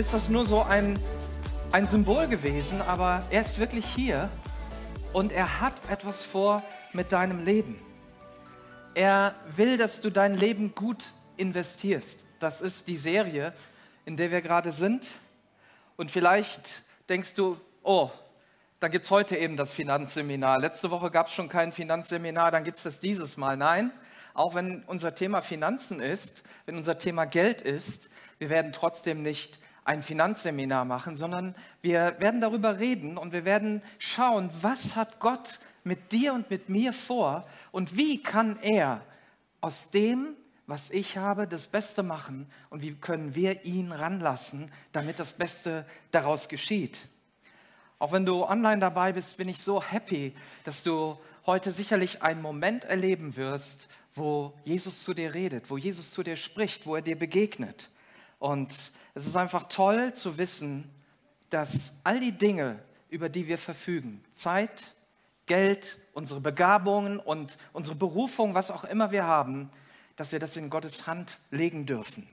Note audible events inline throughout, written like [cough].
ist das nur so ein, ein Symbol gewesen, aber er ist wirklich hier und er hat etwas vor mit deinem Leben. Er will, dass du dein Leben gut investierst. Das ist die Serie, in der wir gerade sind. Und vielleicht denkst du, oh, dann gibt es heute eben das Finanzseminar. Letzte Woche gab es schon kein Finanzseminar, dann gibt es das dieses Mal. Nein, auch wenn unser Thema Finanzen ist, wenn unser Thema Geld ist, wir werden trotzdem nicht ein Finanzseminar machen, sondern wir werden darüber reden und wir werden schauen, was hat Gott mit dir und mit mir vor und wie kann er aus dem, was ich habe, das Beste machen und wie können wir ihn ranlassen, damit das Beste daraus geschieht. Auch wenn du online dabei bist, bin ich so happy, dass du heute sicherlich einen Moment erleben wirst, wo Jesus zu dir redet, wo Jesus zu dir spricht, wo er dir begegnet. Und es ist einfach toll zu wissen, dass all die Dinge, über die wir verfügen, Zeit, Geld, unsere Begabungen und unsere Berufung, was auch immer wir haben, dass wir das in Gottes Hand legen dürfen.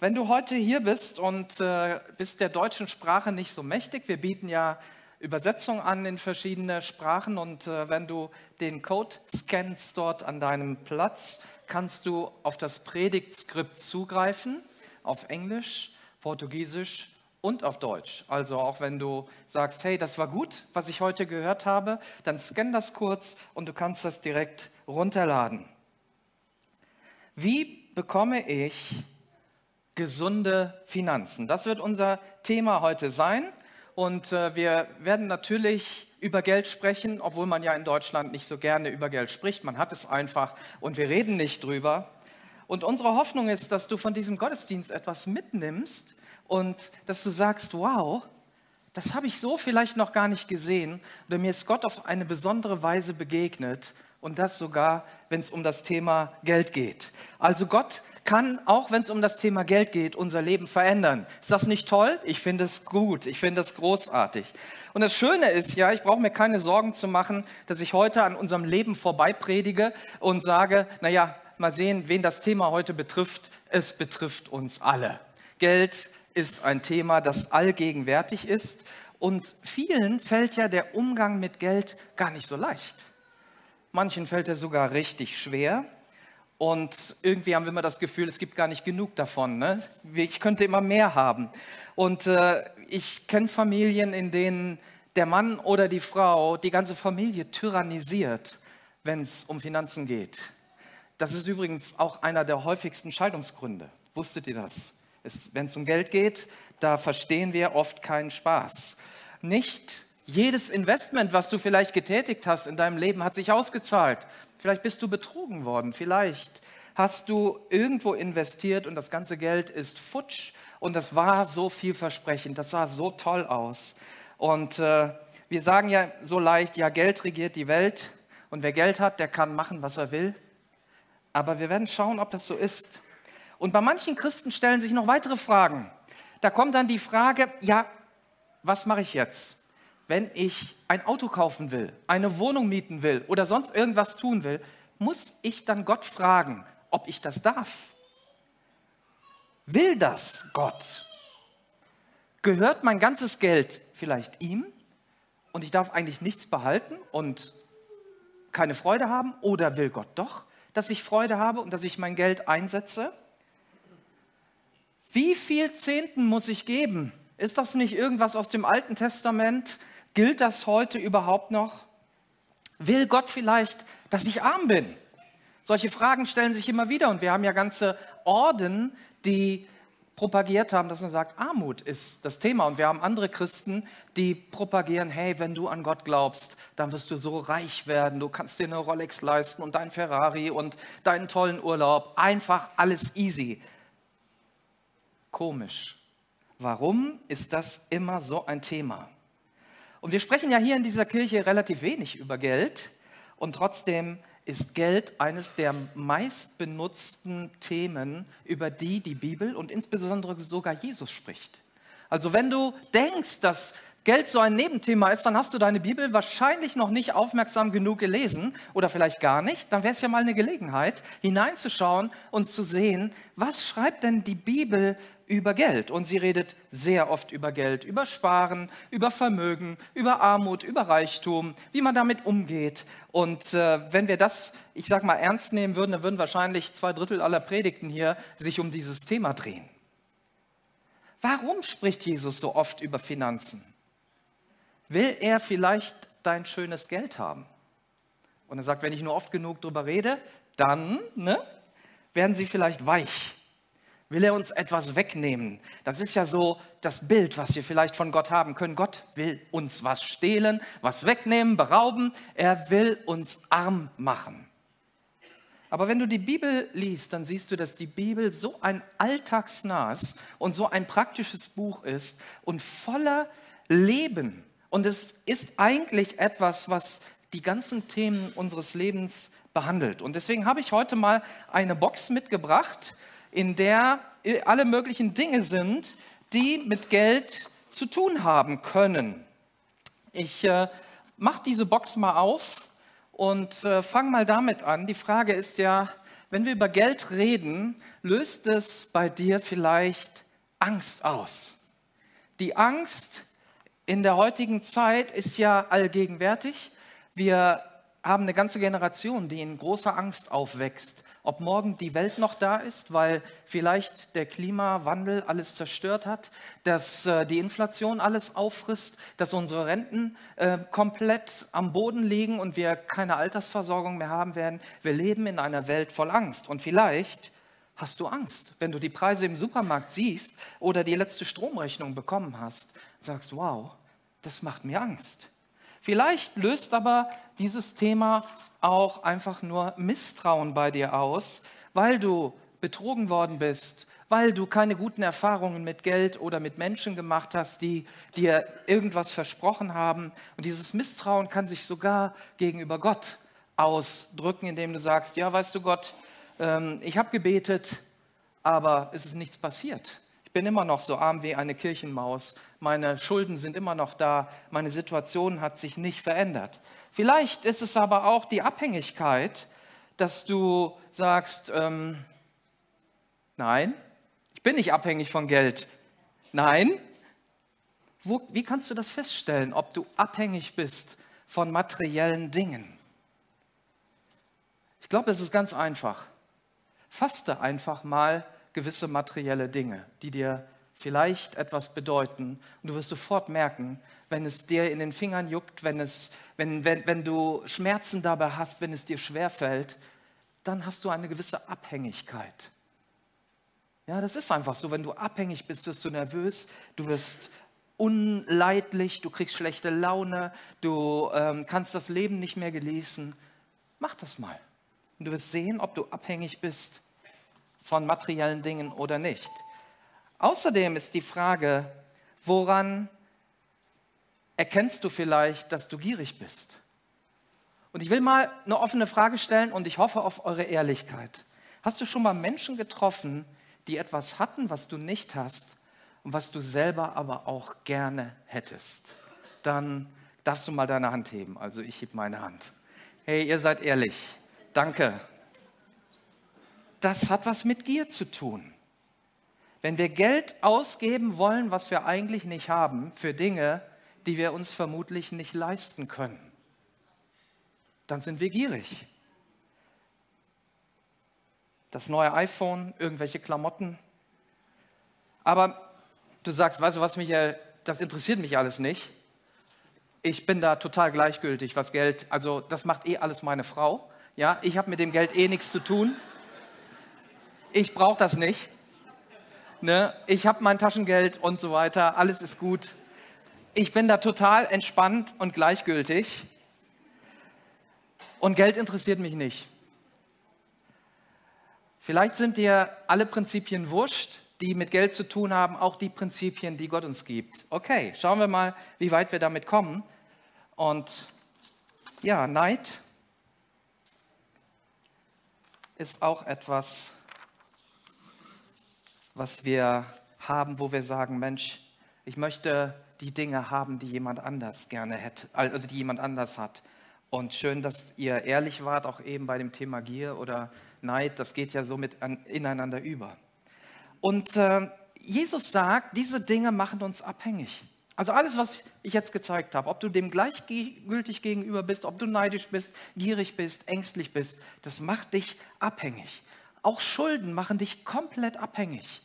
Wenn du heute hier bist und äh, bist der deutschen Sprache nicht so mächtig, wir bieten ja Übersetzung an in verschiedene Sprachen und äh, wenn du den Code scannst dort an deinem Platz, kannst du auf das Predigtskript zugreifen, auf Englisch, Portugiesisch und auf Deutsch. Also auch wenn du sagst, hey, das war gut, was ich heute gehört habe, dann scan das kurz und du kannst das direkt runterladen. Wie bekomme ich gesunde Finanzen. Das wird unser Thema heute sein. Und äh, wir werden natürlich über Geld sprechen, obwohl man ja in Deutschland nicht so gerne über Geld spricht. Man hat es einfach und wir reden nicht drüber. Und unsere Hoffnung ist, dass du von diesem Gottesdienst etwas mitnimmst und dass du sagst, wow, das habe ich so vielleicht noch gar nicht gesehen oder mir ist Gott auf eine besondere Weise begegnet und das sogar, wenn es um das Thema Geld geht. Also Gott kann, auch wenn es um das Thema Geld geht, unser Leben verändern. Ist das nicht toll? Ich finde es gut, ich finde es großartig. Und das Schöne ist ja, ich brauche mir keine Sorgen zu machen, dass ich heute an unserem Leben vorbei predige und sage, naja, mal sehen, wen das Thema heute betrifft. Es betrifft uns alle. Geld ist ein Thema, das allgegenwärtig ist und vielen fällt ja der Umgang mit Geld gar nicht so leicht. Manchen fällt er sogar richtig schwer. Und irgendwie haben wir immer das Gefühl, es gibt gar nicht genug davon. Ne? Ich könnte immer mehr haben. Und äh, ich kenne Familien, in denen der Mann oder die Frau die ganze Familie tyrannisiert, wenn es um Finanzen geht. Das ist übrigens auch einer der häufigsten Scheidungsgründe. Wusstet ihr das? Wenn es um Geld geht, da verstehen wir oft keinen Spaß. Nicht jedes Investment, was du vielleicht getätigt hast in deinem Leben, hat sich ausgezahlt. Vielleicht bist du betrogen worden. Vielleicht hast du irgendwo investiert und das ganze Geld ist futsch und das war so vielversprechend, das sah so toll aus. Und äh, wir sagen ja so leicht, ja, Geld regiert die Welt und wer Geld hat, der kann machen, was er will. Aber wir werden schauen, ob das so ist. Und bei manchen Christen stellen sich noch weitere Fragen. Da kommt dann die Frage, ja, was mache ich jetzt? wenn ich ein Auto kaufen will, eine Wohnung mieten will oder sonst irgendwas tun will, muss ich dann Gott fragen, ob ich das darf? Will das Gott? Gehört mein ganzes Geld vielleicht ihm und ich darf eigentlich nichts behalten und keine Freude haben? Oder will Gott doch, dass ich Freude habe und dass ich mein Geld einsetze? Wie viel Zehnten muss ich geben? Ist das nicht irgendwas aus dem Alten Testament? Gilt das heute überhaupt noch? Will Gott vielleicht, dass ich arm bin? Solche Fragen stellen sich immer wieder und wir haben ja ganze Orden, die propagiert haben, dass man sagt, Armut ist das Thema. Und wir haben andere Christen, die propagieren, hey, wenn du an Gott glaubst, dann wirst du so reich werden, du kannst dir eine Rolex leisten und dein Ferrari und deinen tollen Urlaub, einfach alles easy. Komisch. Warum ist das immer so ein Thema? Und wir sprechen ja hier in dieser Kirche relativ wenig über Geld und trotzdem ist Geld eines der meistbenutzten Themen, über die die Bibel und insbesondere sogar Jesus spricht. Also wenn du denkst, dass Geld so ein Nebenthema ist, dann hast du deine Bibel wahrscheinlich noch nicht aufmerksam genug gelesen oder vielleicht gar nicht. Dann wäre es ja mal eine Gelegenheit, hineinzuschauen und zu sehen, was schreibt denn die Bibel über Geld? Und sie redet sehr oft über Geld, über Sparen, über Vermögen, über Armut, über Reichtum, wie man damit umgeht. Und äh, wenn wir das, ich sag mal, ernst nehmen würden, dann würden wahrscheinlich zwei Drittel aller Predigten hier sich um dieses Thema drehen. Warum spricht Jesus so oft über Finanzen? Will er vielleicht dein schönes Geld haben? Und er sagt, wenn ich nur oft genug darüber rede, dann ne, werden sie vielleicht weich. Will er uns etwas wegnehmen? Das ist ja so das Bild, was wir vielleicht von Gott haben können. Gott will uns was stehlen, was wegnehmen, berauben. Er will uns arm machen. Aber wenn du die Bibel liest, dann siehst du, dass die Bibel so ein alltagsnahes und so ein praktisches Buch ist und voller Leben und es ist eigentlich etwas, was die ganzen Themen unseres Lebens behandelt. Und deswegen habe ich heute mal eine Box mitgebracht, in der alle möglichen Dinge sind, die mit Geld zu tun haben können. Ich äh, mache diese Box mal auf und äh, fange mal damit an. Die Frage ist ja, wenn wir über Geld reden, löst es bei dir vielleicht Angst aus? Die Angst, in der heutigen Zeit ist ja allgegenwärtig. Wir haben eine ganze Generation, die in großer Angst aufwächst, ob morgen die Welt noch da ist, weil vielleicht der Klimawandel alles zerstört hat, dass äh, die Inflation alles auffrisst, dass unsere Renten äh, komplett am Boden liegen und wir keine Altersversorgung mehr haben werden. Wir leben in einer Welt voll Angst und vielleicht hast du Angst, wenn du die Preise im Supermarkt siehst oder die letzte Stromrechnung bekommen hast sagst, wow, das macht mir Angst. Vielleicht löst aber dieses Thema auch einfach nur Misstrauen bei dir aus, weil du betrogen worden bist, weil du keine guten Erfahrungen mit Geld oder mit Menschen gemacht hast, die dir irgendwas versprochen haben. Und dieses Misstrauen kann sich sogar gegenüber Gott ausdrücken, indem du sagst, ja, weißt du Gott, ähm, ich habe gebetet, aber es ist nichts passiert bin immer noch so arm wie eine Kirchenmaus. Meine Schulden sind immer noch da. Meine Situation hat sich nicht verändert. Vielleicht ist es aber auch die Abhängigkeit, dass du sagst, ähm, nein, ich bin nicht abhängig von Geld. Nein. Wo, wie kannst du das feststellen, ob du abhängig bist von materiellen Dingen? Ich glaube, es ist ganz einfach. Faste einfach mal gewisse materielle Dinge, die dir vielleicht etwas bedeuten. Und du wirst sofort merken, wenn es dir in den Fingern juckt, wenn, es, wenn, wenn, wenn du Schmerzen dabei hast, wenn es dir schwerfällt, dann hast du eine gewisse Abhängigkeit. Ja, das ist einfach so. Wenn du abhängig bist, wirst du nervös, du wirst unleidlich, du kriegst schlechte Laune, du ähm, kannst das Leben nicht mehr genießen. Mach das mal. Und du wirst sehen, ob du abhängig bist von materiellen Dingen oder nicht. Außerdem ist die Frage, woran erkennst du vielleicht, dass du gierig bist? Und ich will mal eine offene Frage stellen und ich hoffe auf eure Ehrlichkeit. Hast du schon mal Menschen getroffen, die etwas hatten, was du nicht hast und was du selber aber auch gerne hättest? Dann darfst du mal deine Hand heben. Also ich heb meine Hand. Hey, ihr seid ehrlich. Danke das hat was mit Gier zu tun. Wenn wir Geld ausgeben wollen, was wir eigentlich nicht haben, für Dinge, die wir uns vermutlich nicht leisten können, dann sind wir gierig. Das neue iPhone, irgendwelche Klamotten. Aber du sagst, weißt du was, Michael, das interessiert mich alles nicht. Ich bin da total gleichgültig, was Geld, also das macht eh alles meine Frau. Ja, ich habe mit dem Geld eh nichts zu tun ich brauche das nicht. Ne? Ich habe mein Taschengeld und so weiter, alles ist gut. Ich bin da total entspannt und gleichgültig. Und Geld interessiert mich nicht. Vielleicht sind dir alle Prinzipien wurscht, die mit Geld zu tun haben, auch die Prinzipien, die Gott uns gibt. Okay, schauen wir mal, wie weit wir damit kommen. Und ja, Neid ist auch etwas, was wir haben, wo wir sagen, Mensch, ich möchte die Dinge haben, die jemand anders gerne hätte, also die jemand anders hat. Und schön, dass ihr ehrlich wart, auch eben bei dem Thema Gier oder Neid, das geht ja so mit an, ineinander über. Und äh, Jesus sagt, diese Dinge machen uns abhängig. Also alles, was ich jetzt gezeigt habe, ob du dem gleichgültig gegenüber bist, ob du neidisch bist, gierig bist, ängstlich bist, das macht dich abhängig. Auch Schulden machen dich komplett abhängig.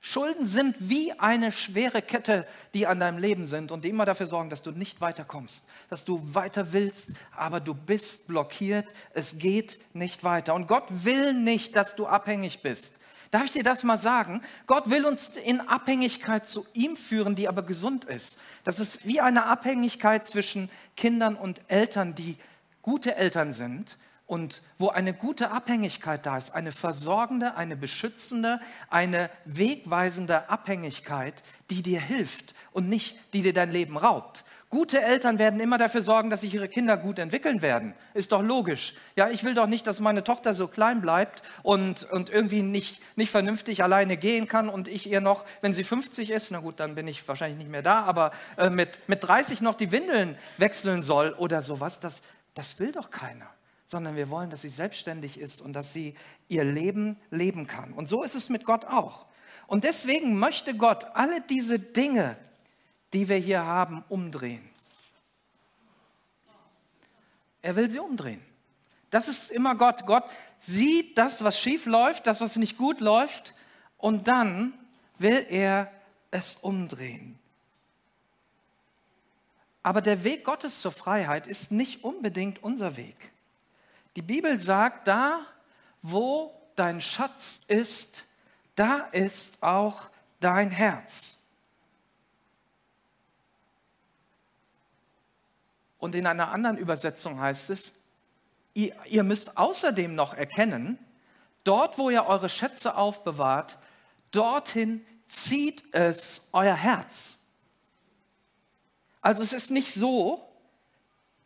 Schulden sind wie eine schwere Kette, die an deinem Leben sind und die immer dafür sorgen, dass du nicht weiterkommst, dass du weiter willst, aber du bist blockiert, es geht nicht weiter. Und Gott will nicht, dass du abhängig bist. Darf ich dir das mal sagen? Gott will uns in Abhängigkeit zu ihm führen, die aber gesund ist. Das ist wie eine Abhängigkeit zwischen Kindern und Eltern, die gute Eltern sind und wo eine gute Abhängigkeit da ist, eine versorgende, eine beschützende, eine wegweisende Abhängigkeit, die dir hilft und nicht, die dir dein Leben raubt. Gute Eltern werden immer dafür sorgen, dass sich ihre Kinder gut entwickeln werden. Ist doch logisch. Ja, ich will doch nicht, dass meine Tochter so klein bleibt und, und irgendwie nicht, nicht vernünftig alleine gehen kann und ich ihr noch, wenn sie 50 ist, na gut, dann bin ich wahrscheinlich nicht mehr da, aber äh, mit, mit 30 noch die Windeln wechseln soll oder sowas. Das, das will doch keiner sondern wir wollen, dass sie selbstständig ist und dass sie ihr Leben leben kann. Und so ist es mit Gott auch. Und deswegen möchte Gott alle diese Dinge, die wir hier haben, umdrehen. Er will sie umdrehen. Das ist immer Gott. Gott sieht das, was schief läuft, das, was nicht gut läuft, und dann will er es umdrehen. Aber der Weg Gottes zur Freiheit ist nicht unbedingt unser Weg. Die Bibel sagt, da wo dein Schatz ist, da ist auch dein Herz. Und in einer anderen Übersetzung heißt es, ihr, ihr, müsst außerdem noch erkennen, dort wo ihr eure Schätze aufbewahrt, dorthin zieht es euer Herz. Also es ist nicht so,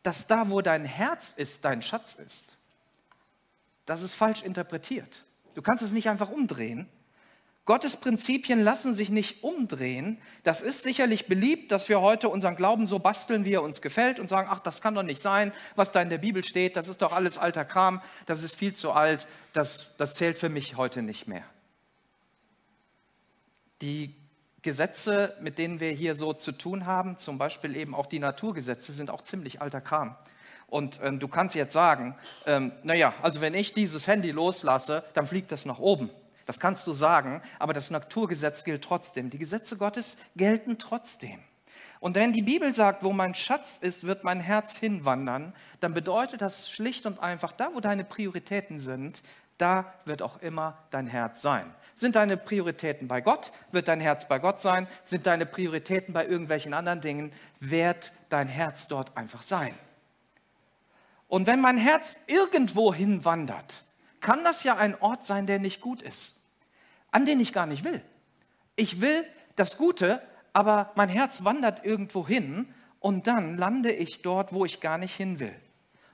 dass da, wo dein Herz ist, dein Schatz ist das ist falsch interpretiert. Du kannst es nicht einfach umdrehen. Gottes Prinzipien lassen sich nicht umdrehen. Das ist sicherlich beliebt, dass wir heute unseren Glauben so basteln, wie er uns gefällt und sagen, ach, das kann doch nicht sein, was da in der Bibel steht, das ist doch alles alter Kram, das ist viel zu alt, das, das zählt für mich heute nicht mehr. Die Gesetze, mit denen wir hier so zu tun haben, zum Beispiel eben auch die Naturgesetze, sind auch ziemlich alter Kram. Und ähm, du kannst jetzt sagen, ähm, naja, also wenn ich dieses Handy loslasse, dann fliegt das nach oben. Das kannst du sagen, aber das Naturgesetz gilt trotzdem. Die Gesetze Gottes gelten trotzdem. Und wenn die Bibel sagt, wo mein Schatz ist, wird mein Herz hinwandern, dann bedeutet das schlicht und einfach, da wo deine Prioritäten sind, da wird auch immer dein Herz sein. Sind deine Prioritäten bei Gott, wird dein Herz bei Gott sein. Sind deine Prioritäten bei irgendwelchen anderen Dingen, wird dein Herz dort einfach sein. Und wenn mein Herz irgendwo hinwandert, kann das ja ein Ort sein, der nicht gut ist, an den ich gar nicht will. Ich will das Gute, aber mein Herz wandert irgendwo hin und dann lande ich dort, wo ich gar nicht hin will.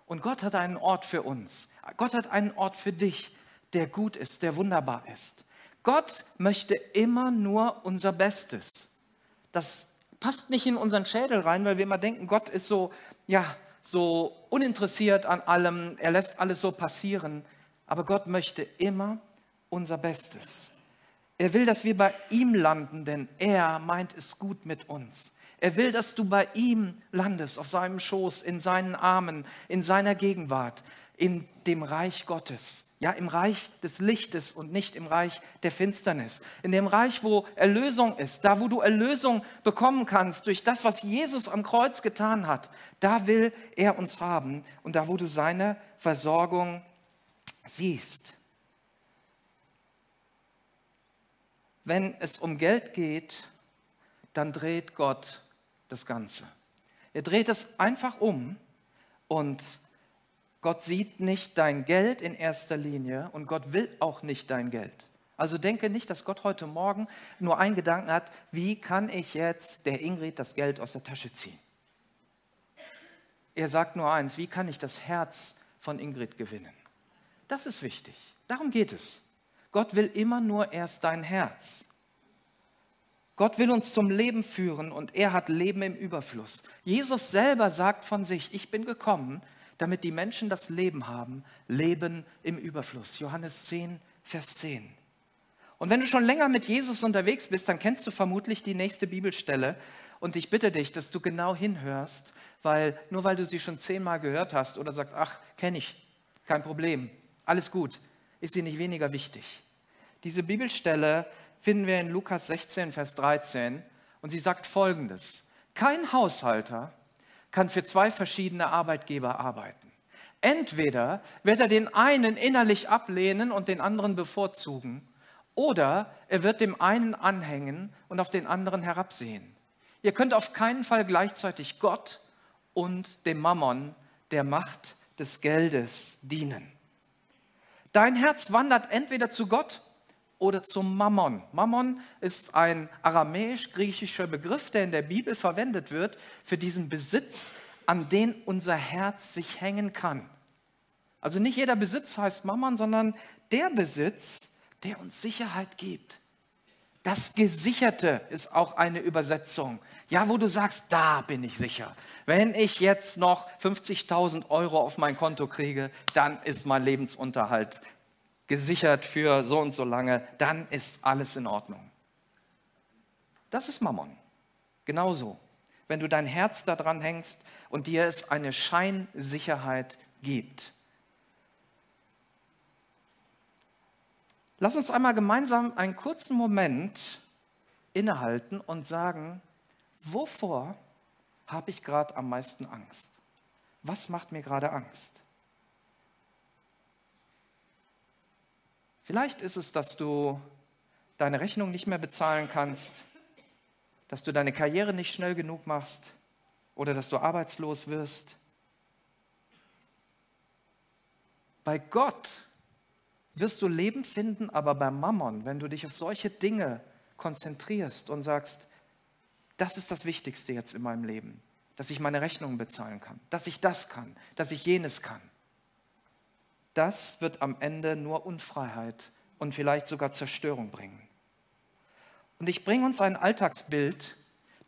Und Gott hat einen Ort für uns. Gott hat einen Ort für dich, der gut ist, der wunderbar ist. Gott möchte immer nur unser Bestes. Das passt nicht in unseren Schädel rein, weil wir immer denken, Gott ist so, ja, so uninteressiert an allem, er lässt alles so passieren, aber Gott möchte immer unser Bestes. Er will, dass wir bei ihm landen, denn er meint es gut mit uns. Er will, dass du bei ihm landest, auf seinem Schoß, in seinen Armen, in seiner Gegenwart, in dem Reich Gottes. Ja, im Reich des Lichtes und nicht im Reich der Finsternis. In dem Reich, wo Erlösung ist, da wo du Erlösung bekommen kannst durch das, was Jesus am Kreuz getan hat, da will er uns haben und da wo du seine Versorgung siehst. Wenn es um Geld geht, dann dreht Gott das Ganze. Er dreht es einfach um und Gott sieht nicht dein Geld in erster Linie und Gott will auch nicht dein Geld. Also denke nicht, dass Gott heute Morgen nur einen Gedanken hat, wie kann ich jetzt der Ingrid das Geld aus der Tasche ziehen? Er sagt nur eins, wie kann ich das Herz von Ingrid gewinnen? Das ist wichtig. Darum geht es. Gott will immer nur erst dein Herz. Gott will uns zum Leben führen und er hat Leben im Überfluss. Jesus selber sagt von sich, ich bin gekommen, damit die Menschen das Leben haben, Leben im Überfluss. Johannes 10, Vers 10. Und wenn du schon länger mit Jesus unterwegs bist, dann kennst du vermutlich die nächste Bibelstelle. Und ich bitte dich, dass du genau hinhörst, weil nur weil du sie schon zehnmal gehört hast oder sagst, ach, kenne ich, kein Problem, alles gut, ist sie nicht weniger wichtig. Diese Bibelstelle finden wir in Lukas 16, Vers 13 und sie sagt folgendes. Kein Haushalter kann für zwei verschiedene Arbeitgeber arbeiten. Entweder wird er den einen innerlich ablehnen und den anderen bevorzugen, oder er wird dem einen anhängen und auf den anderen herabsehen. Ihr könnt auf keinen Fall gleichzeitig Gott und dem Mammon, der Macht des Geldes, dienen. Dein Herz wandert entweder zu Gott oder zum Mammon. Mammon ist ein aramäisch-griechischer Begriff, der in der Bibel verwendet wird für diesen Besitz, an den unser Herz sich hängen kann. Also nicht jeder Besitz heißt Mammon, sondern der Besitz, der uns Sicherheit gibt. Das Gesicherte ist auch eine Übersetzung. Ja, wo du sagst, da bin ich sicher. Wenn ich jetzt noch 50.000 Euro auf mein Konto kriege, dann ist mein Lebensunterhalt gesichert für so und so lange, dann ist alles in Ordnung. Das ist Mammon. Genauso. Wenn du dein Herz daran hängst und dir es eine Scheinsicherheit gibt. Lass uns einmal gemeinsam einen kurzen Moment innehalten und sagen, wovor habe ich gerade am meisten Angst? Was macht mir gerade Angst? Vielleicht ist es, dass du deine Rechnung nicht mehr bezahlen kannst, dass du deine Karriere nicht schnell genug machst oder dass du arbeitslos wirst. Bei Gott wirst du Leben finden, aber beim Mammon, wenn du dich auf solche Dinge konzentrierst und sagst, das ist das Wichtigste jetzt in meinem Leben, dass ich meine Rechnungen bezahlen kann, dass ich das kann, dass ich jenes kann das wird am Ende nur Unfreiheit und vielleicht sogar Zerstörung bringen. Und ich bringe uns ein Alltagsbild,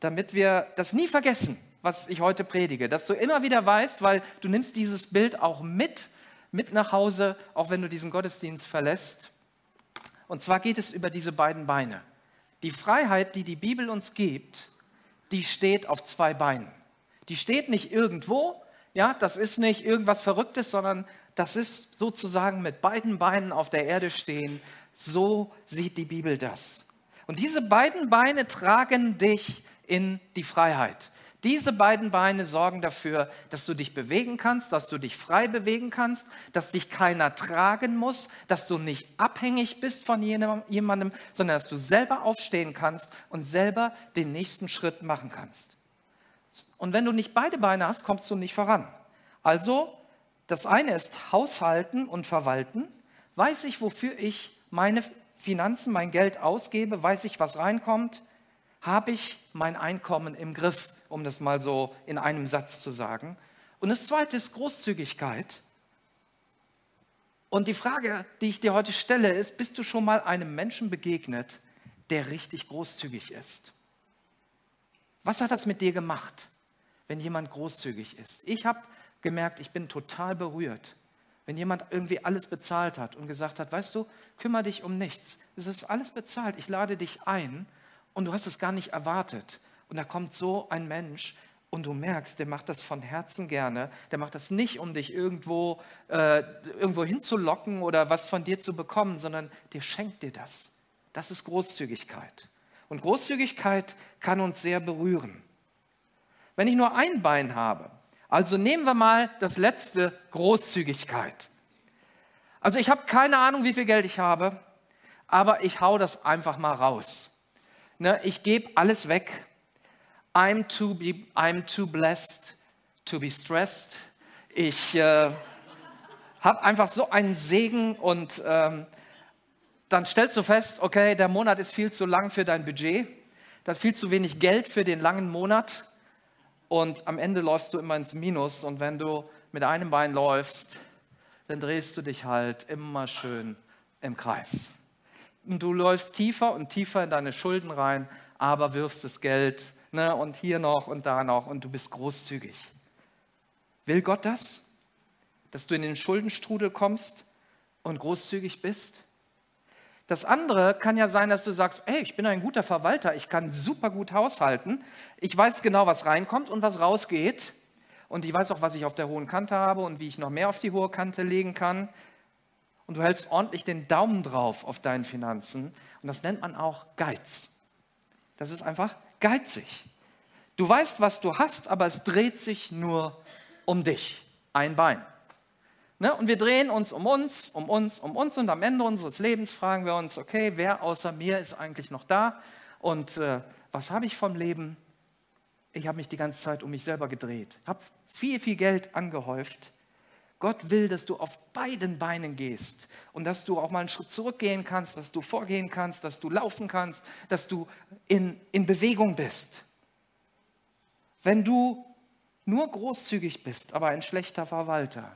damit wir das nie vergessen, was ich heute predige, dass du immer wieder weißt, weil du nimmst dieses Bild auch mit, mit nach Hause, auch wenn du diesen Gottesdienst verlässt. Und zwar geht es über diese beiden Beine. Die Freiheit, die die Bibel uns gibt, die steht auf zwei Beinen. Die steht nicht irgendwo, ja, das ist nicht irgendwas Verrücktes, sondern das ist sozusagen mit beiden Beinen auf der Erde stehen. So sieht die Bibel das. Und diese beiden Beine tragen dich in die Freiheit. Diese beiden Beine sorgen dafür, dass du dich bewegen kannst, dass du dich frei bewegen kannst, dass dich keiner tragen muss, dass du nicht abhängig bist von jemandem, sondern dass du selber aufstehen kannst und selber den nächsten Schritt machen kannst. Und wenn du nicht beide Beine hast, kommst du nicht voran. Also das eine ist Haushalten und Verwalten. Weiß ich, wofür ich meine Finanzen, mein Geld ausgebe? Weiß ich, was reinkommt? Habe ich mein Einkommen im Griff, um das mal so in einem Satz zu sagen? Und das zweite ist Großzügigkeit. Und die Frage, die ich dir heute stelle, ist, bist du schon mal einem Menschen begegnet, der richtig großzügig ist? Was hat das mit dir gemacht, wenn jemand großzügig ist? Ich habe gemerkt, ich bin total berührt. Wenn jemand irgendwie alles bezahlt hat und gesagt hat, weißt du, kümmere dich um nichts. Es ist alles bezahlt. Ich lade dich ein und du hast es gar nicht erwartet. Und da kommt so ein Mensch und du merkst, der macht das von Herzen gerne. Der macht das nicht, um dich irgendwo, äh, irgendwo hinzulocken oder was von dir zu bekommen, sondern der schenkt dir das. Das ist Großzügigkeit. Und Großzügigkeit kann uns sehr berühren. Wenn ich nur ein Bein habe, also nehmen wir mal das letzte, Großzügigkeit. Also ich habe keine Ahnung, wie viel Geld ich habe, aber ich hau das einfach mal raus. Ne, ich gebe alles weg. I'm too, be, I'm too blessed to be stressed. Ich äh, habe einfach so einen Segen und ähm, dann stellst du fest, okay, der Monat ist viel zu lang für dein Budget. Das ist viel zu wenig Geld für den langen Monat und am Ende läufst du immer ins Minus und wenn du mit einem Bein läufst, dann drehst du dich halt immer schön im Kreis. Und du läufst tiefer und tiefer in deine Schulden rein, aber wirfst das Geld ne, und hier noch und da noch und du bist großzügig. Will Gott das? Dass du in den Schuldenstrudel kommst und großzügig bist? Das andere kann ja sein, dass du sagst, hey, ich bin ein guter Verwalter, ich kann super gut haushalten, ich weiß genau, was reinkommt und was rausgeht und ich weiß auch, was ich auf der hohen Kante habe und wie ich noch mehr auf die hohe Kante legen kann. Und du hältst ordentlich den Daumen drauf auf deinen Finanzen und das nennt man auch Geiz. Das ist einfach geizig. Du weißt, was du hast, aber es dreht sich nur um dich. Ein Bein. Ne? Und wir drehen uns um uns, um uns, um uns und am Ende unseres Lebens fragen wir uns, okay, wer außer mir ist eigentlich noch da und äh, was habe ich vom Leben? Ich habe mich die ganze Zeit um mich selber gedreht, habe viel, viel Geld angehäuft. Gott will, dass du auf beiden Beinen gehst und dass du auch mal einen Schritt zurückgehen kannst, dass du vorgehen kannst, dass du laufen kannst, dass du in, in Bewegung bist. Wenn du nur großzügig bist, aber ein schlechter Verwalter,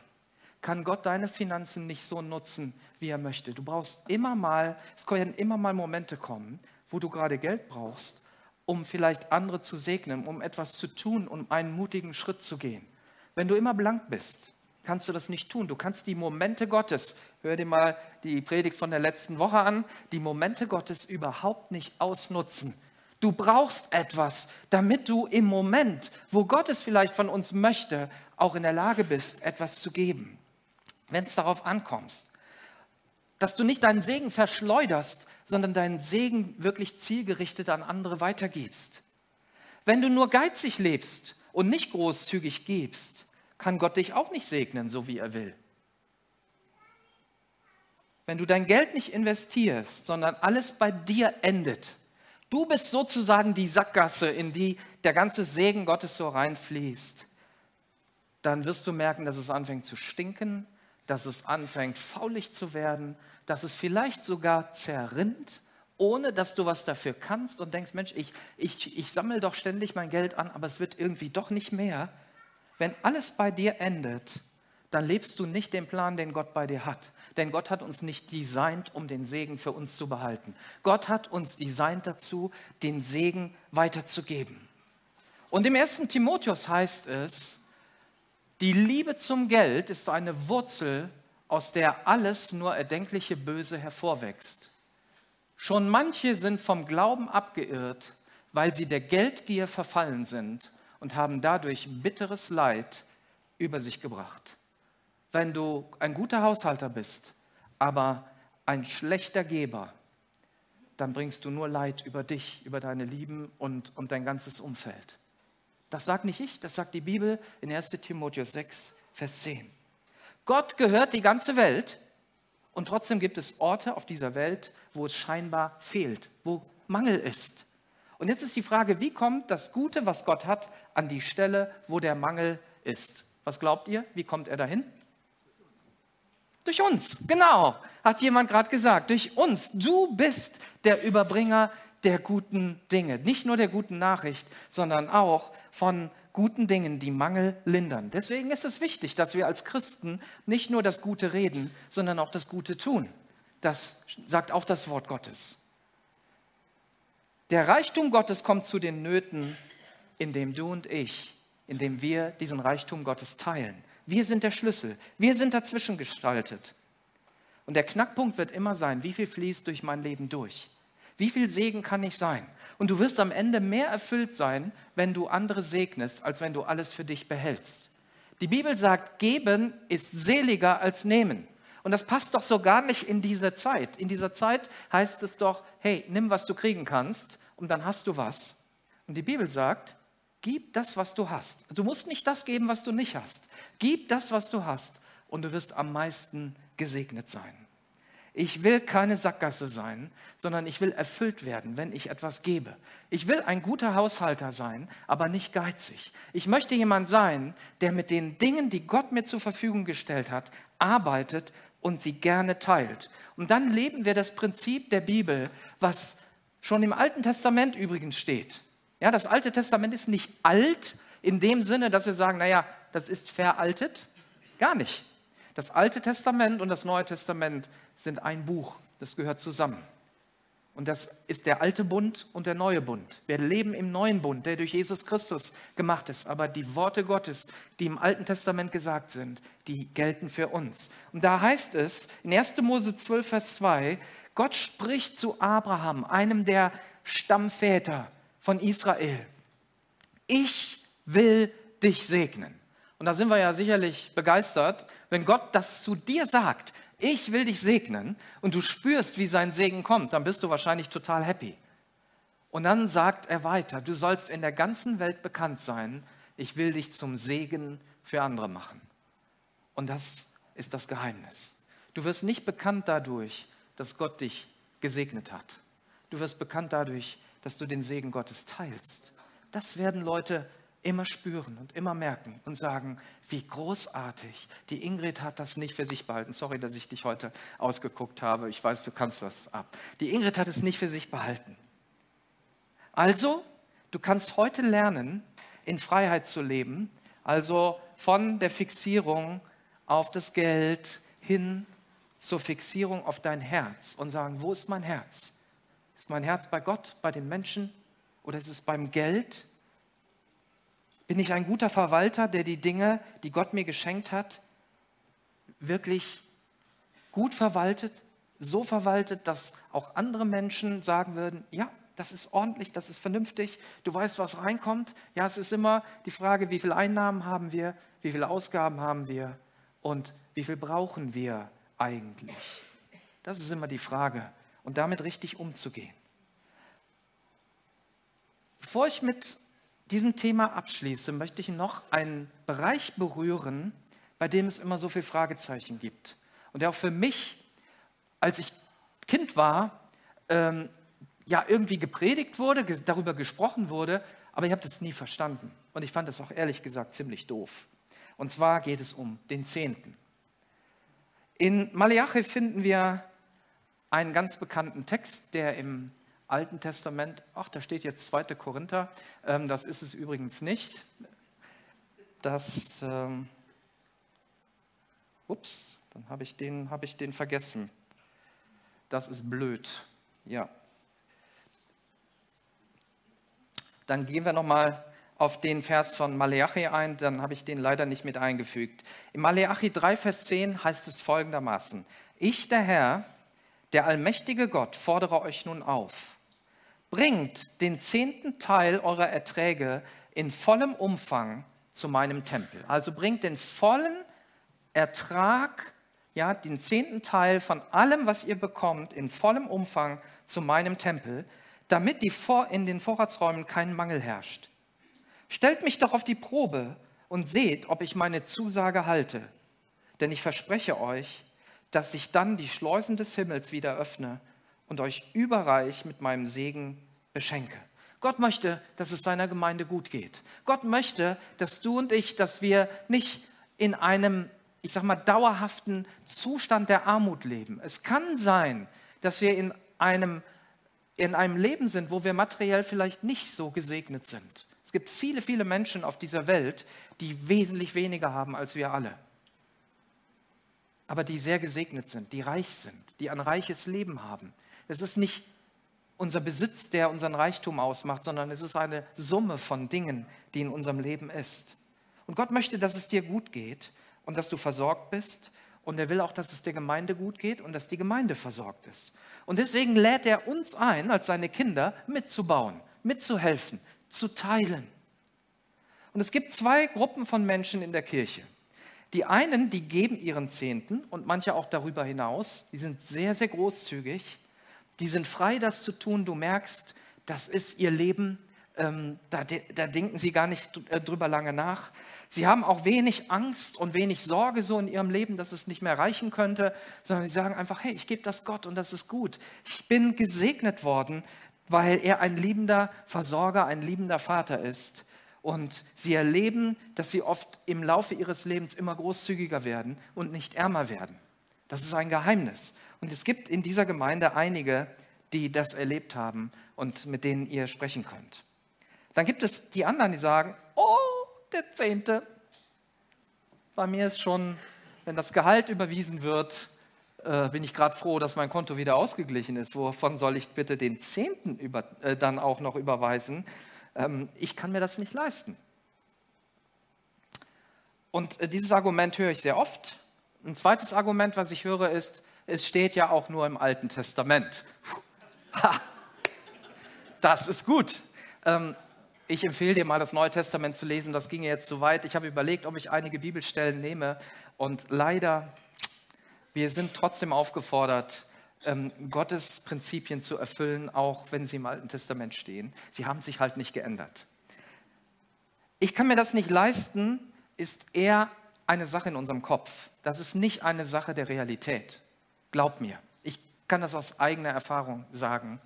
kann Gott deine Finanzen nicht so nutzen, wie er möchte. Du brauchst immer mal, es können immer mal Momente kommen, wo du gerade Geld brauchst, um vielleicht andere zu segnen, um etwas zu tun, um einen mutigen Schritt zu gehen. Wenn du immer blank bist, kannst du das nicht tun. Du kannst die Momente Gottes, hör dir mal die Predigt von der letzten Woche an, die Momente Gottes überhaupt nicht ausnutzen. Du brauchst etwas, damit du im Moment, wo Gott es vielleicht von uns möchte, auch in der Lage bist, etwas zu geben wenn es darauf ankommt. Dass du nicht deinen Segen verschleuderst, sondern deinen Segen wirklich zielgerichtet an andere weitergibst. Wenn du nur geizig lebst und nicht großzügig gibst, kann Gott dich auch nicht segnen, so wie er will. Wenn du dein Geld nicht investierst, sondern alles bei dir endet, du bist sozusagen die Sackgasse, in die der ganze Segen Gottes so reinfließt, dann wirst du merken, dass es anfängt zu stinken, dass es anfängt faulig zu werden, dass es vielleicht sogar zerrinnt, ohne dass du was dafür kannst und denkst, Mensch, ich, ich, ich sammle doch ständig mein Geld an, aber es wird irgendwie doch nicht mehr. Wenn alles bei dir endet, dann lebst du nicht den Plan, den Gott bei dir hat. Denn Gott hat uns nicht designt, um den Segen für uns zu behalten. Gott hat uns designt dazu, den Segen weiterzugeben. Und im ersten Timotheus heißt es, die Liebe zum Geld ist eine Wurzel, aus der alles nur erdenkliche Böse hervorwächst. Schon manche sind vom Glauben abgeirrt, weil sie der Geldgier verfallen sind und haben dadurch bitteres Leid über sich gebracht. Wenn du ein guter Haushalter bist, aber ein schlechter Geber, dann bringst du nur Leid über dich, über deine Lieben und, und dein ganzes Umfeld. Das sagt nicht ich, das sagt die Bibel in 1 Timotheus 6, Vers 10. Gott gehört die ganze Welt und trotzdem gibt es Orte auf dieser Welt, wo es scheinbar fehlt, wo Mangel ist. Und jetzt ist die Frage, wie kommt das Gute, was Gott hat, an die Stelle, wo der Mangel ist? Was glaubt ihr? Wie kommt er dahin? Durch uns, genau, hat jemand gerade gesagt, durch uns. Du bist der Überbringer der guten Dinge. Nicht nur der guten Nachricht, sondern auch von guten Dingen, die Mangel lindern. Deswegen ist es wichtig, dass wir als Christen nicht nur das Gute reden, sondern auch das Gute tun. Das sagt auch das Wort Gottes. Der Reichtum Gottes kommt zu den Nöten, indem du und ich, indem wir diesen Reichtum Gottes teilen. Wir sind der Schlüssel. Wir sind dazwischen gestaltet. Und der Knackpunkt wird immer sein, wie viel fließt durch mein Leben durch? Wie viel Segen kann ich sein? Und du wirst am Ende mehr erfüllt sein, wenn du andere segnest, als wenn du alles für dich behältst. Die Bibel sagt, geben ist seliger als nehmen. Und das passt doch so gar nicht in diese Zeit. In dieser Zeit heißt es doch, hey, nimm, was du kriegen kannst und dann hast du was. Und die Bibel sagt, gib das, was du hast. Du musst nicht das geben, was du nicht hast. Gib das, was du hast und du wirst am meisten gesegnet sein. Ich will keine Sackgasse sein, sondern ich will erfüllt werden, wenn ich etwas gebe. Ich will ein guter Haushalter sein, aber nicht geizig. Ich möchte jemand sein, der mit den Dingen, die Gott mir zur Verfügung gestellt hat, arbeitet und sie gerne teilt. Und dann leben wir das Prinzip der Bibel, was schon im Alten Testament übrigens steht. Ja, das Alte Testament ist nicht alt in dem Sinne, dass wir sagen, naja, das ist veraltet. Gar nicht. Das Alte Testament und das Neue Testament sind ein Buch, das gehört zusammen. Und das ist der alte Bund und der neue Bund. Wir leben im neuen Bund, der durch Jesus Christus gemacht ist. Aber die Worte Gottes, die im Alten Testament gesagt sind, die gelten für uns. Und da heißt es in 1. Mose 12, Vers 2, Gott spricht zu Abraham, einem der Stammväter von Israel. Ich will dich segnen. Und da sind wir ja sicherlich begeistert, wenn Gott das zu dir sagt ich will dich segnen und du spürst, wie sein Segen kommt, dann bist du wahrscheinlich total happy. Und dann sagt er weiter, du sollst in der ganzen Welt bekannt sein, ich will dich zum Segen für andere machen. Und das ist das Geheimnis. Du wirst nicht bekannt dadurch, dass Gott dich gesegnet hat. Du wirst bekannt dadurch, dass du den Segen Gottes teilst. Das werden Leute immer spüren und immer merken und sagen, wie großartig. Die Ingrid hat das nicht für sich behalten. Sorry, dass ich dich heute ausgeguckt habe. Ich weiß, du kannst das ab. Die Ingrid hat es nicht für sich behalten. Also, du kannst heute lernen, in Freiheit zu leben, also von der Fixierung auf das Geld hin zur Fixierung auf dein Herz und sagen, wo ist mein Herz? Ist mein Herz bei Gott, bei den Menschen oder ist es beim Geld? Bin ich ein guter Verwalter, der die Dinge, die Gott mir geschenkt hat, wirklich gut verwaltet, so verwaltet, dass auch andere Menschen sagen würden, ja, das ist ordentlich, das ist vernünftig, du weißt, was reinkommt. Ja, es ist immer die Frage, wie viele Einnahmen haben wir, wie viele Ausgaben haben wir und wie viel brauchen wir eigentlich. Das ist immer die Frage und damit richtig umzugehen. Bevor ich mit diesem Thema abschließe, möchte ich noch einen Bereich berühren, bei dem es immer so viele Fragezeichen gibt. Und der auch für mich, als ich Kind war, ähm, ja irgendwie gepredigt wurde, ge darüber gesprochen wurde, aber ich habe das nie verstanden. Und ich fand das auch ehrlich gesagt ziemlich doof. Und zwar geht es um den Zehnten. In Malachi finden wir einen ganz bekannten Text, der im Alten Testament, ach, da steht jetzt 2. Korinther, ähm, das ist es übrigens nicht. Das, ähm, ups, dann habe ich, den, hab ich den vergessen. Das ist blöd, ja. Dann gehen wir nochmal auf den Vers von Maleachi ein, dann habe ich den leider nicht mit eingefügt. In Maleachi 3, Vers 10 heißt es folgendermaßen, ich, der Herr, der allmächtige Gott, fordere euch nun auf, bringt den zehnten Teil eurer Erträge in vollem Umfang zu meinem Tempel. Also bringt den vollen Ertrag, ja, den zehnten Teil von allem, was ihr bekommt, in vollem Umfang zu meinem Tempel, damit die Vor in den Vorratsräumen kein Mangel herrscht. Stellt mich doch auf die Probe und seht, ob ich meine Zusage halte. Denn ich verspreche euch, dass ich dann die Schleusen des Himmels wieder öffne und euch überreich mit meinem Segen beschenke. Gott möchte, dass es seiner Gemeinde gut geht. Gott möchte, dass du und ich, dass wir nicht in einem, ich sag mal, dauerhaften Zustand der Armut leben. Es kann sein, dass wir in einem, in einem Leben sind, wo wir materiell vielleicht nicht so gesegnet sind. Es gibt viele, viele Menschen auf dieser Welt, die wesentlich weniger haben als wir alle. Aber die sehr gesegnet sind, die reich sind, die ein reiches Leben haben. Es ist nicht unser Besitz, der unseren Reichtum ausmacht, sondern es ist eine Summe von Dingen, die in unserem Leben ist. Und Gott möchte, dass es dir gut geht und dass du versorgt bist. Und er will auch, dass es der Gemeinde gut geht und dass die Gemeinde versorgt ist. Und deswegen lädt er uns ein, als seine Kinder, mitzubauen, mitzuhelfen, zu teilen. Und es gibt zwei Gruppen von Menschen in der Kirche. Die einen, die geben ihren Zehnten und manche auch darüber hinaus, die sind sehr, sehr großzügig die sind frei, das zu tun. Du merkst, das ist ihr Leben. Ähm, da, da, denken sie gar nicht äh, drüber lange nach. Sie haben auch wenig Angst und wenig Sorge so in ihrem Leben, dass es nicht mehr reichen könnte, sondern sie sagen einfach, hey, ich gebe das Gott und das ist gut. Ich bin gesegnet worden, weil er ein liebender Versorger, ein liebender Vater ist. Und sie erleben, dass sie oft im Laufe ihres Lebens immer großzügiger werden und nicht ärmer werden. Das ist ein Geheimnis. Und es gibt in dieser Gemeinde einige, die das erlebt haben und mit denen ihr sprechen könnt. Dann gibt es die anderen, die sagen, oh, der Zehnte. Bei mir ist schon, wenn das Gehalt überwiesen wird, äh, bin ich gerade froh, dass mein Konto wieder ausgeglichen ist. Wovon soll ich bitte den Zehnten über, äh, dann auch noch überweisen? Ähm, ich kann mir das nicht leisten. Und äh, dieses Argument höre ich sehr oft. Ein zweites Argument, was ich höre, ist, es steht ja auch nur im Alten Testament. Das ist gut. Ähm, ich empfehle dir mal, das Neue Testament zu lesen. Das ginge jetzt zu weit. Ich habe überlegt, ob ich einige Bibelstellen nehme. Und leider, wir sind trotzdem aufgefordert, ähm, Gottes Prinzipien zu erfüllen, auch wenn sie im Alten Testament stehen. Sie haben sich halt nicht geändert. Ich kann mir das nicht leisten, ist eher eine Sache in unserem Kopf. Das ist nicht eine Sache der Realität. Glaub mir, ich kann das aus eigener Erfahrung sagen.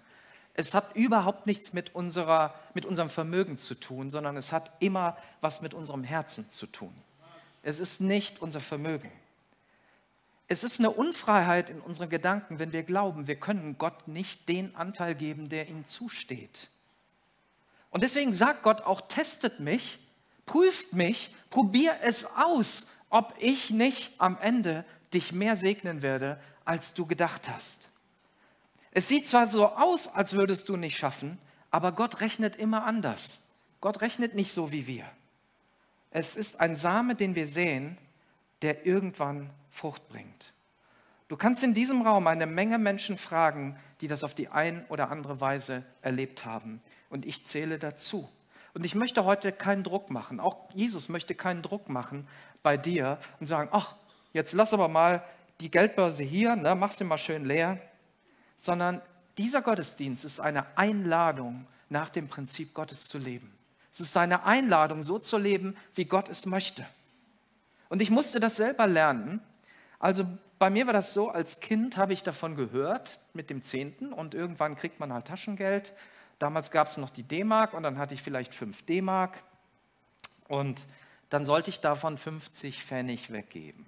Es hat überhaupt nichts mit, unserer, mit unserem Vermögen zu tun, sondern es hat immer was mit unserem Herzen zu tun. Es ist nicht unser Vermögen. Es ist eine Unfreiheit in unseren Gedanken, wenn wir glauben, wir können Gott nicht den Anteil geben, der ihm zusteht. Und deswegen sagt Gott auch, testet mich, prüft mich, probier es aus, ob ich nicht am Ende dich mehr segnen werde, als du gedacht hast. Es sieht zwar so aus, als würdest du nicht schaffen, aber Gott rechnet immer anders. Gott rechnet nicht so wie wir. Es ist ein Same, den wir sehen, der irgendwann Frucht bringt. Du kannst in diesem Raum eine Menge Menschen fragen, die das auf die ein oder andere Weise erlebt haben. Und ich zähle dazu. Und ich möchte heute keinen Druck machen. Auch Jesus möchte keinen Druck machen bei dir und sagen, ach, jetzt lass aber mal die Geldbörse hier, ne, mach sie mal schön leer. Sondern dieser Gottesdienst ist eine Einladung, nach dem Prinzip Gottes zu leben. Es ist eine Einladung, so zu leben, wie Gott es möchte. Und ich musste das selber lernen. Also bei mir war das so, als Kind habe ich davon gehört mit dem Zehnten und irgendwann kriegt man halt Taschengeld. Damals gab es noch die D-Mark und dann hatte ich vielleicht 5 D-Mark und dann sollte ich davon 50 Pfennig weggeben.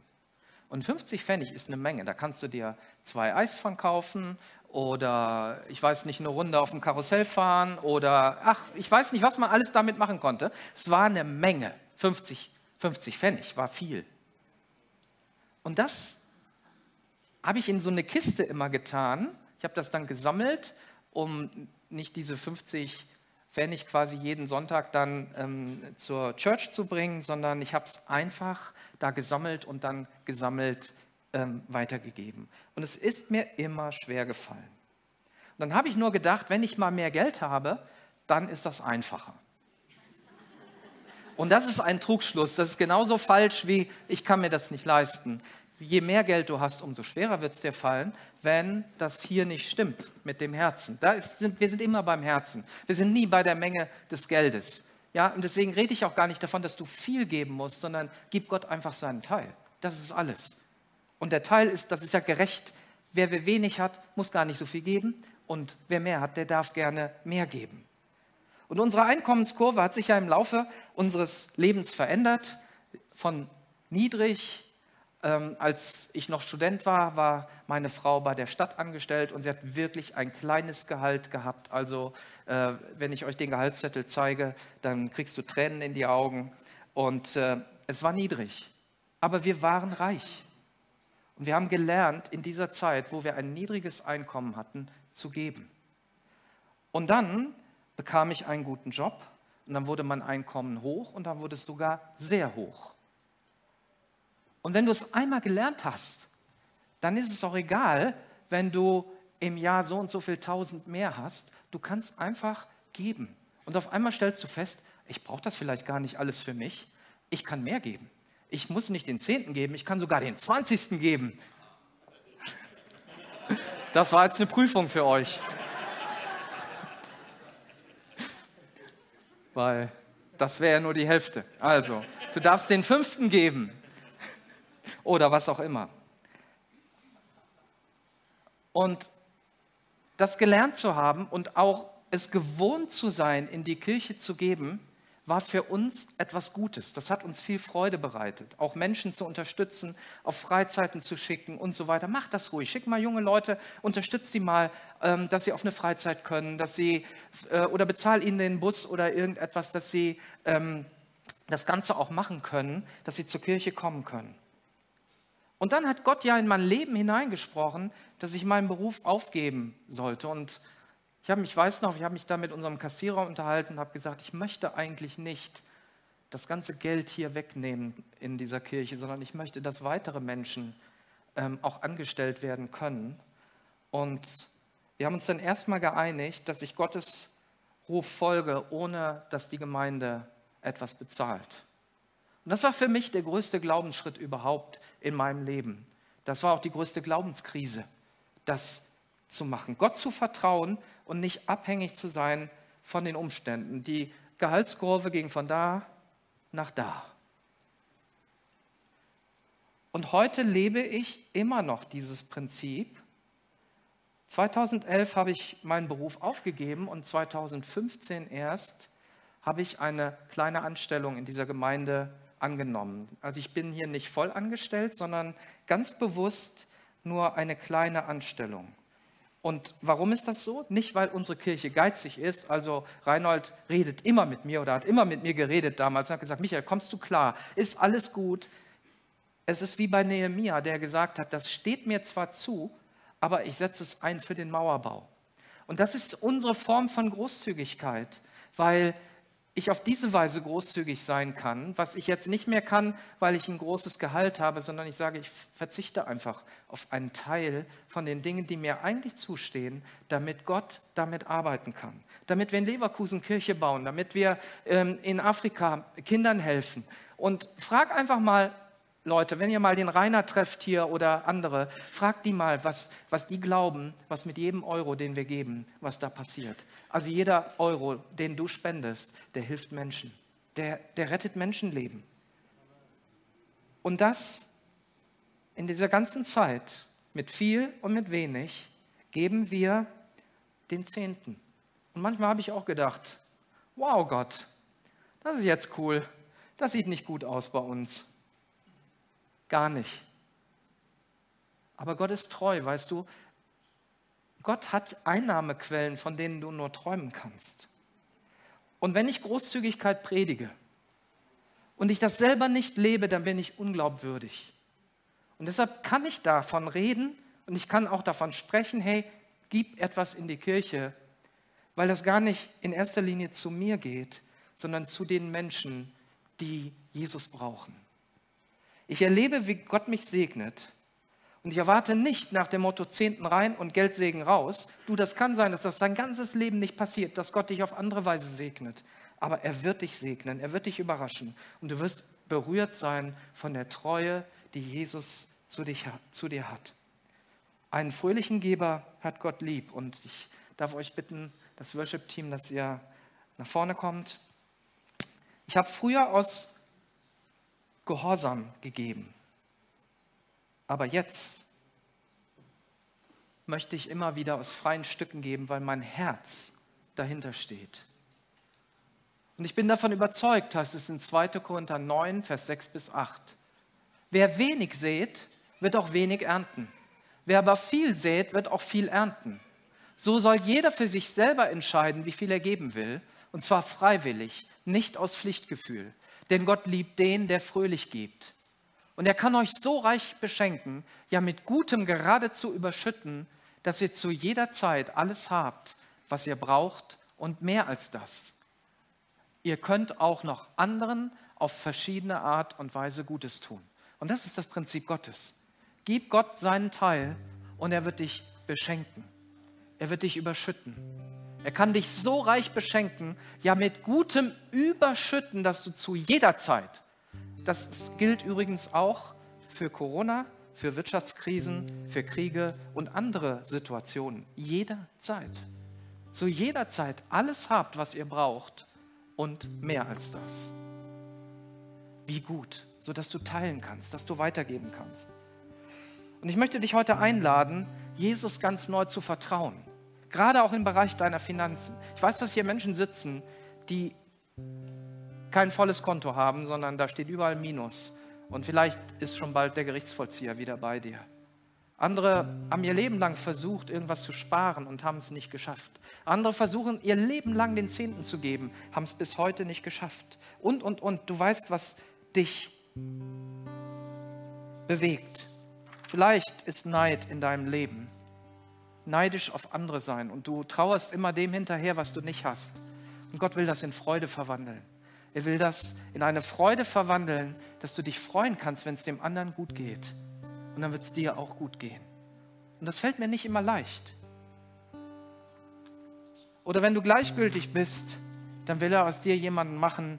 Und 50 Pfennig ist eine Menge. Da kannst du dir zwei Eis von kaufen oder ich weiß nicht, eine Runde auf dem Karussell fahren oder ach, ich weiß nicht, was man alles damit machen konnte. Es war eine Menge. 50, 50 Pfennig war viel. Und das habe ich in so eine Kiste immer getan. Ich habe das dann gesammelt, um nicht diese 50 Pfennig quasi jeden Sonntag dann ähm, zur Church zu bringen, sondern ich habe es einfach da gesammelt und dann gesammelt ähm, weitergegeben. Und es ist mir immer schwer gefallen. Und dann habe ich nur gedacht, wenn ich mal mehr Geld habe, dann ist das einfacher. Und das ist ein Trugschluss. Das ist genauso falsch wie, ich kann mir das nicht leisten. Je mehr Geld du hast, umso schwerer wird es dir fallen, wenn das hier nicht stimmt mit dem Herzen. Da ist, wir sind immer beim Herzen. Wir sind nie bei der Menge des Geldes. Ja, und deswegen rede ich auch gar nicht davon, dass du viel geben musst, sondern gib Gott einfach seinen Teil. Das ist alles. Und der Teil ist, das ist ja gerecht. Wer wenig hat, muss gar nicht so viel geben. Und wer mehr hat, der darf gerne mehr geben. Und unsere Einkommenskurve hat sich ja im Laufe unseres Lebens verändert. Von niedrig ähm, als ich noch Student war, war meine Frau bei der Stadt angestellt und sie hat wirklich ein kleines Gehalt gehabt. Also äh, wenn ich euch den Gehaltszettel zeige, dann kriegst du Tränen in die Augen. Und äh, es war niedrig, aber wir waren reich. Und wir haben gelernt, in dieser Zeit, wo wir ein niedriges Einkommen hatten, zu geben. Und dann bekam ich einen guten Job und dann wurde mein Einkommen hoch und dann wurde es sogar sehr hoch. Und wenn du es einmal gelernt hast, dann ist es auch egal, wenn du im Jahr so und so viel tausend mehr hast. Du kannst einfach geben. Und auf einmal stellst du fest, ich brauche das vielleicht gar nicht alles für mich. Ich kann mehr geben. Ich muss nicht den Zehnten geben, ich kann sogar den Zwanzigsten geben. [laughs] Das war jetzt eine Prüfung für euch. Weil das wäre ja nur die Hälfte. Also, du darfst den Fünften geben oder was auch immer. Und das gelernt zu haben und auch es gewohnt zu sein, in die Kirche zu geben, war für uns etwas Gutes. Das hat uns viel Freude bereitet. Auch Menschen zu unterstützen, auf Freizeiten zu schicken und so weiter. Macht das ruhig. Schick mal junge Leute, unterstützt die mal, ähm, dass sie auf eine Freizeit können, dass sie äh, oder bezahl ihnen den Bus oder irgendetwas, dass sie ähm, das Ganze auch machen können, dass sie zur Kirche kommen können. Und dann hat Gott ja in mein Leben hineingesprochen, dass ich meinen Beruf aufgeben sollte. Und ich habe mich, weiß noch, ich habe mich da mit unserem Kassierer unterhalten und habe gesagt, ich möchte eigentlich nicht das ganze Geld hier wegnehmen in dieser Kirche, sondern ich möchte, dass weitere Menschen ähm, auch angestellt werden können. Und wir haben uns dann erstmal geeinigt, dass ich Gottes Ruf folge, ohne dass die Gemeinde etwas bezahlt. Und das war für mich der größte Glaubensschritt überhaupt in meinem Leben. Das war auch die größte Glaubenskrise, das zu machen, Gott zu vertrauen und nicht abhängig zu sein von den Umständen. Die Gehaltskurve ging von da nach da. Und heute lebe ich immer noch dieses Prinzip. 2011 habe ich meinen Beruf aufgegeben und 2015 erst habe ich eine kleine Anstellung in dieser Gemeinde angenommen. Also ich bin hier nicht voll angestellt, sondern ganz bewusst nur eine kleine Anstellung. Und warum ist das so? Nicht, weil unsere Kirche geizig ist. Also Reinhold redet immer mit mir oder hat immer mit mir geredet damals und hat gesagt, Michael, kommst du klar? Ist alles gut? Es ist wie bei Nehemia, der gesagt hat, das steht mir zwar zu, aber ich setze es ein für den Mauerbau. Und das ist unsere Form von Großzügigkeit, weil ich auf diese Weise großzügig sein kann, was ich jetzt nicht mehr kann, weil ich ein großes Gehalt habe, sondern ich sage, ich verzichte einfach auf einen Teil von den Dingen, die mir eigentlich zustehen, damit Gott damit arbeiten kann. Damit wir in Leverkusen Kirche bauen, damit wir ähm, in Afrika Kindern helfen. Und frag einfach mal Leute, wenn ihr mal den Rainer trefft hier oder andere, fragt die mal, was, was die glauben, was mit jedem Euro, den wir geben, was da passiert. Also jeder Euro, den du spendest, der hilft Menschen. Der, der rettet Menschenleben. Und das in dieser ganzen Zeit, mit viel und mit wenig, geben wir den Zehnten. Und manchmal habe ich auch gedacht, wow Gott, das ist jetzt cool. Das sieht nicht gut aus bei uns. Gar nicht. Aber Gott ist treu, weißt du. Gott hat Einnahmequellen, von denen du nur träumen kannst. Und wenn ich Großzügigkeit predige und ich das selber nicht lebe, dann bin ich unglaubwürdig. Und deshalb kann ich davon reden und ich kann auch davon sprechen, hey, gib etwas in die Kirche, weil das gar nicht in erster Linie zu mir geht, sondern zu den Menschen, die Jesus brauchen. Ich erlebe, wie Gott mich segnet. Und ich erwarte nicht nach dem Motto Zehnten rein und Geldsegen raus. Du, das kann sein, dass das dein ganzes Leben nicht passiert, dass Gott dich auf andere Weise segnet. Aber er wird dich segnen, er wird dich überraschen. Und du wirst berührt sein von der Treue, die Jesus zu, dich, zu dir hat. Einen fröhlichen Geber hat Gott lieb. Und ich darf euch bitten, das Worship-Team, dass ihr nach vorne kommt. Ich habe früher aus Gehorsam gegeben. Aber jetzt möchte ich immer wieder aus freien Stücken geben, weil mein Herz dahinter steht. Und ich bin davon überzeugt, heißt es in 2. Korinther 9, Vers 6 bis 8. Wer wenig sät, wird auch wenig ernten. Wer aber viel sät, wird auch viel ernten. So soll jeder für sich selber entscheiden, wie viel er geben will, und zwar freiwillig, nicht aus Pflichtgefühl denn Gott liebt den, der fröhlich gibt. Und er kann euch so reich beschenken, ja mit Gutem geradezu überschütten, dass ihr zu jeder Zeit alles habt, was ihr braucht und mehr als das. Ihr könnt auch noch anderen auf verschiedene Art und Weise Gutes tun. Und das ist das Prinzip Gottes. Gib Gott seinen Teil und er wird dich beschenken. Er wird dich überschütten. Er kann dich so reich beschenken, ja mit Gutem überschütten, dass du zu jeder Zeit, das gilt übrigens auch für Corona, für Wirtschaftskrisen, für Kriege und andere Situationen, jederzeit, zu jeder Zeit alles habt, was ihr braucht und mehr als das. Wie gut, sodass du teilen kannst, dass du weitergeben kannst. Und ich möchte dich heute einladen, Jesus ganz neu zu vertrauen. Gerade auch im Bereich deiner Finanzen. Ich weiß, dass hier Menschen sitzen, die kein volles Konto haben, sondern da steht überall Minus. Und vielleicht ist schon bald der Gerichtsvollzieher wieder bei dir. Andere haben ihr Leben lang versucht, irgendwas zu sparen und haben es nicht geschafft. Andere versuchen ihr Leben lang den Zehnten zu geben, haben es bis heute nicht geschafft. Und, und, und. Du weißt, was dich bewegt. Vielleicht ist Neid in deinem Leben. Neidisch auf andere sein und du trauerst immer dem hinterher, was du nicht hast. Und Gott will das in Freude verwandeln. Er will das in eine Freude verwandeln, dass du dich freuen kannst, wenn es dem anderen gut geht. Und dann wird es dir auch gut gehen. Und das fällt mir nicht immer leicht. Oder wenn du gleichgültig bist, dann will er aus dir jemanden machen,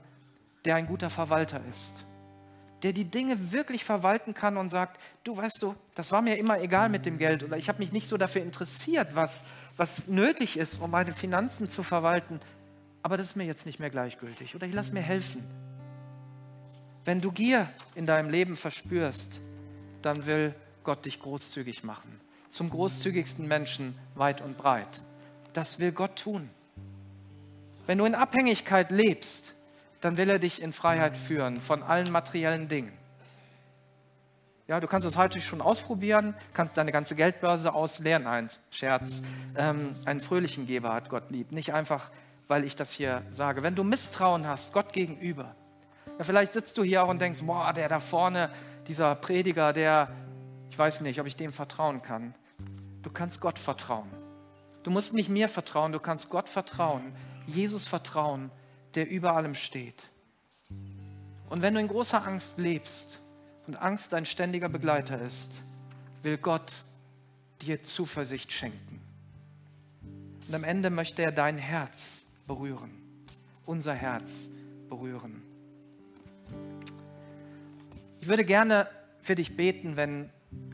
der ein guter Verwalter ist. Der die Dinge wirklich verwalten kann und sagt, du weißt du, das war mir immer egal mit dem Geld oder ich habe mich nicht so dafür interessiert, was, was nötig ist, um meine Finanzen zu verwalten aber das ist mir jetzt nicht mehr gleichgültig oder ich lasse mir helfen. Wenn du Gier in deinem Leben verspürst, dann will Gott dich großzügig machen. Zum großzügigsten Menschen weit und breit. Das will Gott tun. Wenn du in Abhängigkeit lebst, dann will er dich in Freiheit führen von allen materiellen Dingen. Ja, du kannst es heute schon ausprobieren, kannst deine ganze Geldbörse ausleeren. Nein, Scherz. Ähm, einen fröhlichen Geber hat Gott lieb. Nicht einfach weil ich das hier sage. Wenn du Misstrauen hast, Gott gegenüber, ja, vielleicht sitzt du hier auch und denkst, boah, der da vorne, dieser Prediger, der, ich weiß nicht, ob ich dem vertrauen kann. Du kannst Gott vertrauen. Du musst nicht mir vertrauen, du kannst Gott vertrauen, Jesus vertrauen, der über allem steht. Und wenn du in großer Angst lebst und Angst dein ständiger Begleiter ist, will Gott dir Zuversicht schenken. Und am Ende möchte er dein Herz berühren, unser Herz berühren. Ich würde gerne für dich beten, wenn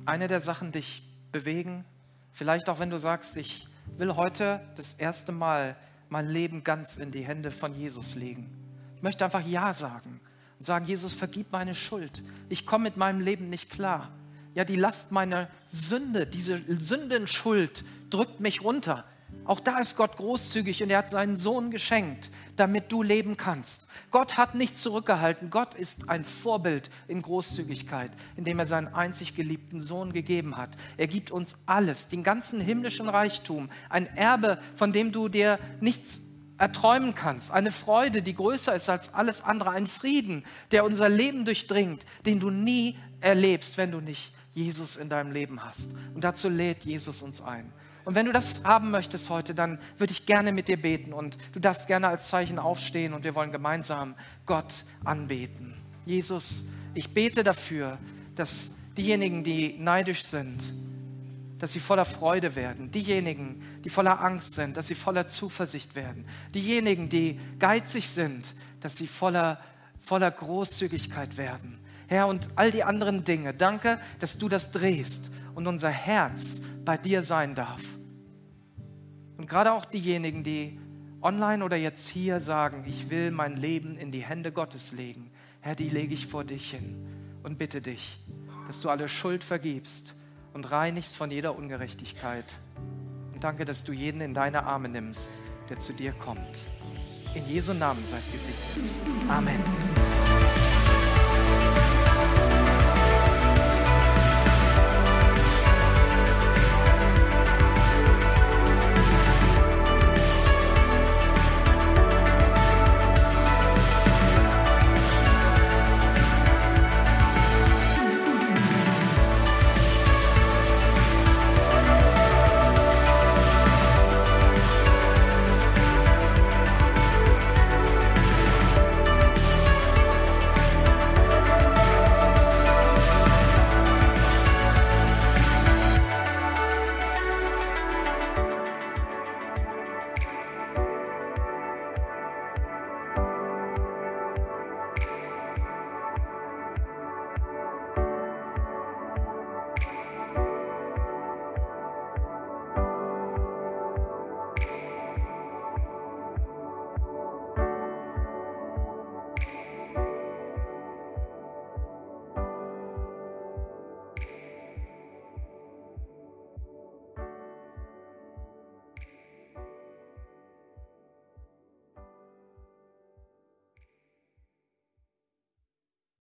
eine der Sachen dich bewegen, vielleicht auch wenn du sagst, ich will heute das erste Mal mein Leben ganz in die Hände von Jesus legen. Ich möchte einfach Ja sagen und sagen, Jesus, vergib meine Schuld. Ich komme mit meinem Leben nicht klar. Ja, die Last meiner Sünde, diese Sündenschuld drückt mich runter. Auch da ist Gott großzügig und er hat seinen Sohn geschenkt, damit du leben kannst. Gott hat nichts zurückgehalten. Gott ist ein Vorbild in Großzügigkeit, indem er seinen einzig geliebten Sohn gegeben hat. Er gibt uns alles, den ganzen himmlischen Reichtum, ein Erbe, von dem du dir nichts erträumen kannst, eine Freude, die größer ist als alles andere, ein Frieden, der unser Leben durchdringt, den du nie erlebst, wenn du nicht Jesus in deinem Leben hast. Und dazu lädt Jesus uns ein. Und wenn du das haben möchtest heute, dann würde ich gerne mit dir beten und du darfst gerne als Zeichen aufstehen und wir wollen gemeinsam Gott anbeten. Jesus, ich bete dafür, dass diejenigen, die neidisch sind, dass sie voller Freude werden. Diejenigen, die voller Angst sind, dass sie voller Zuversicht werden. Diejenigen, die geizig sind, dass sie voller, voller Großzügigkeit werden. Herr, und all die anderen Dinge, danke, dass du das drehst und unser Herz bei dir sein darf. Und gerade auch diejenigen, die online oder jetzt hier sagen, ich will mein Leben in die Hände Gottes legen, Herr, die lege ich vor dich hin und bitte dich, dass du alle Schuld vergibst und reinigst von jeder Ungerechtigkeit. Und danke, dass du jeden in deine Arme nimmst, der zu dir kommt. In Jesu Namen seid gesegnet. Amen.